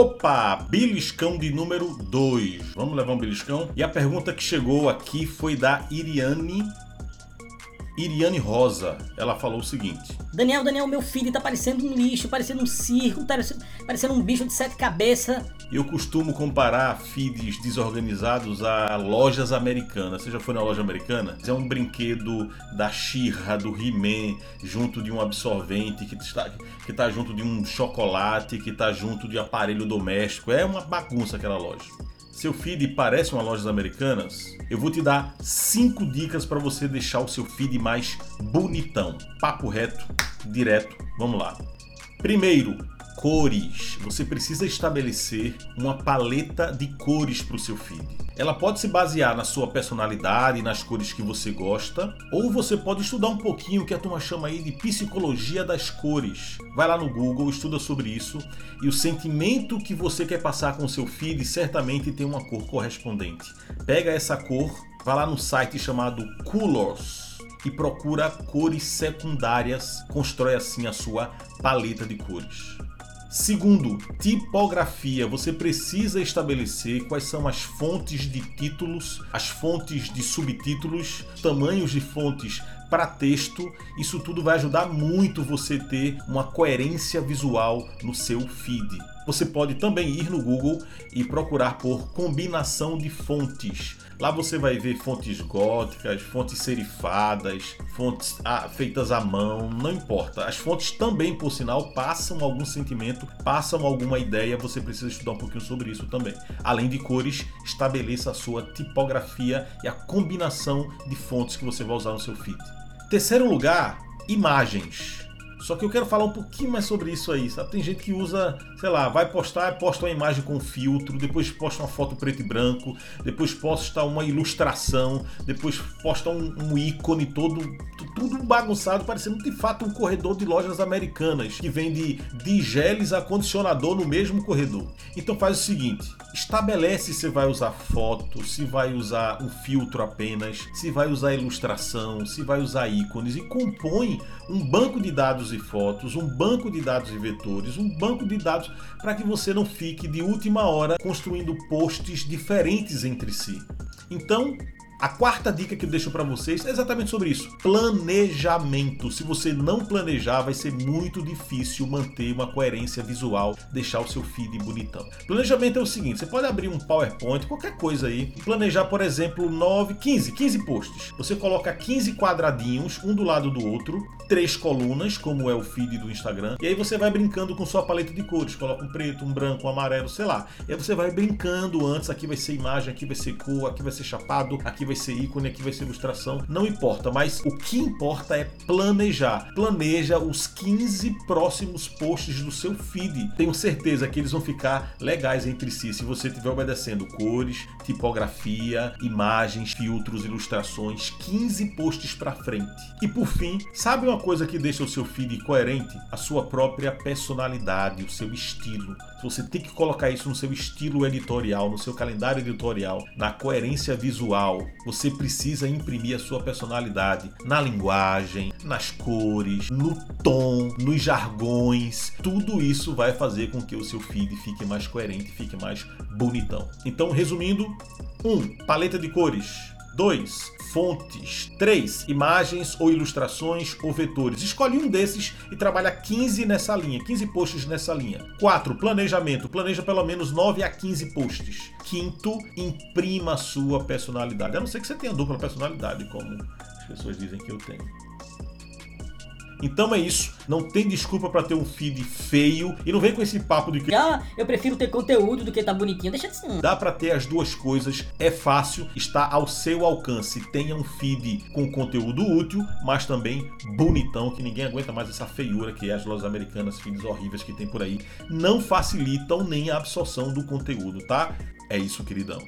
Opa, beliscão de número 2. Vamos levar um beliscão? E a pergunta que chegou aqui foi da Iriane Iriane Rosa, ela falou o seguinte: Daniel, Daniel, meu filho tá parecendo um lixo, parecendo um circo, tá parecendo um bicho de sete cabeças. Eu costumo comparar feeds desorganizados a lojas americanas. Você já foi na loja americana? É um brinquedo da Shira, do He-Man, junto de um absorvente, que está, que tá junto de um chocolate, que tá junto de aparelho doméstico. É uma bagunça aquela loja seu feed parece uma lojas americanas, eu vou te dar cinco dicas para você deixar o seu feed mais bonitão. Papo reto, direto. Vamos lá. Primeiro, cores. Você precisa estabelecer uma paleta de cores para o seu feed. Ela pode se basear na sua personalidade, nas cores que você gosta, ou você pode estudar um pouquinho o que a turma chama aí de psicologia das cores. Vai lá no Google, estuda sobre isso e o sentimento que você quer passar com o seu feed certamente tem uma cor correspondente. Pega essa cor, vai lá no site chamado Colors e procura cores secundárias, constrói assim a sua paleta de cores. Segundo, tipografia. Você precisa estabelecer quais são as fontes de títulos, as fontes de subtítulos, tamanhos de fontes para texto. Isso tudo vai ajudar muito você ter uma coerência visual no seu feed. Você pode também ir no Google e procurar por combinação de fontes. Lá você vai ver fontes góticas, fontes serifadas, fontes ah, feitas à mão, não importa. As fontes também, por sinal, passam algum sentimento, passam alguma ideia. Você precisa estudar um pouquinho sobre isso também. Além de cores, estabeleça a sua tipografia e a combinação de fontes que você vai usar no seu feed. Terceiro lugar, imagens. Só que eu quero falar um pouquinho mais sobre isso aí, sabe? Tem gente que usa, sei lá, vai postar, posta uma imagem com filtro, depois posta uma foto preto e branco, depois posta uma ilustração, depois posta um, um ícone todo, tudo bagunçado, parecendo de fato um corredor de lojas americanas que vende digeles a condicionador no mesmo corredor. Então faz o seguinte, estabelece se vai usar foto, se vai usar um filtro apenas, se vai usar ilustração, se vai usar ícones e compõe um banco de dados e fotos, um banco de dados e vetores, um banco de dados para que você não fique de última hora construindo posts diferentes entre si. Então, a quarta dica que eu deixo para vocês é exatamente sobre isso: planejamento. Se você não planejar, vai ser muito difícil manter uma coerência visual, deixar o seu feed bonitão. Planejamento é o seguinte: você pode abrir um PowerPoint, qualquer coisa aí, e planejar, por exemplo, 9, 15, 15 posts. Você coloca 15 quadradinhos, um do lado do outro, três colunas, como é o feed do Instagram, e aí você vai brincando com sua paleta de cores. Coloca um preto, um branco, um amarelo, sei lá. E aí você vai brincando antes, aqui vai ser imagem, aqui vai ser cor, aqui vai ser chapado, aqui vai ser ícone, aqui vai ser ilustração, não importa, mas o que importa é planejar. Planeja os 15 próximos posts do seu feed. Tenho certeza que eles vão ficar legais entre si se você estiver obedecendo cores, tipografia, imagens, filtros, ilustrações, 15 posts para frente. E por fim, sabe uma coisa que deixa o seu feed coerente? A sua própria personalidade, o seu estilo. Você tem que colocar isso no seu estilo editorial, no seu calendário editorial, na coerência visual. Você precisa imprimir a sua personalidade na linguagem, nas cores, no tom, nos jargões. Tudo isso vai fazer com que o seu feed fique mais coerente, fique mais bonitão. Então, resumindo, 1. Um, paleta de cores. 2 fontes. 3. Imagens ou ilustrações ou vetores. Escolhe um desses e trabalha 15 nessa linha, 15 posts nessa linha. 4. Planejamento. Planeja pelo menos 9 a 15 posts. Quinto, imprima sua personalidade. A não ser que você tenha dupla personalidade, como as pessoas dizem que eu tenho. Então é isso. Não tem desculpa para ter um feed feio. E não vem com esse papo de que. Ah, eu prefiro ter conteúdo do que tá bonitinho. Deixa de ser. Dá para ter as duas coisas. É fácil, está ao seu alcance. Tenha um feed com conteúdo útil, mas também bonitão, que ninguém aguenta mais essa feiura que é as lojas americanas, feeds horríveis que tem por aí. Não facilitam nem a absorção do conteúdo, tá? É isso, queridão.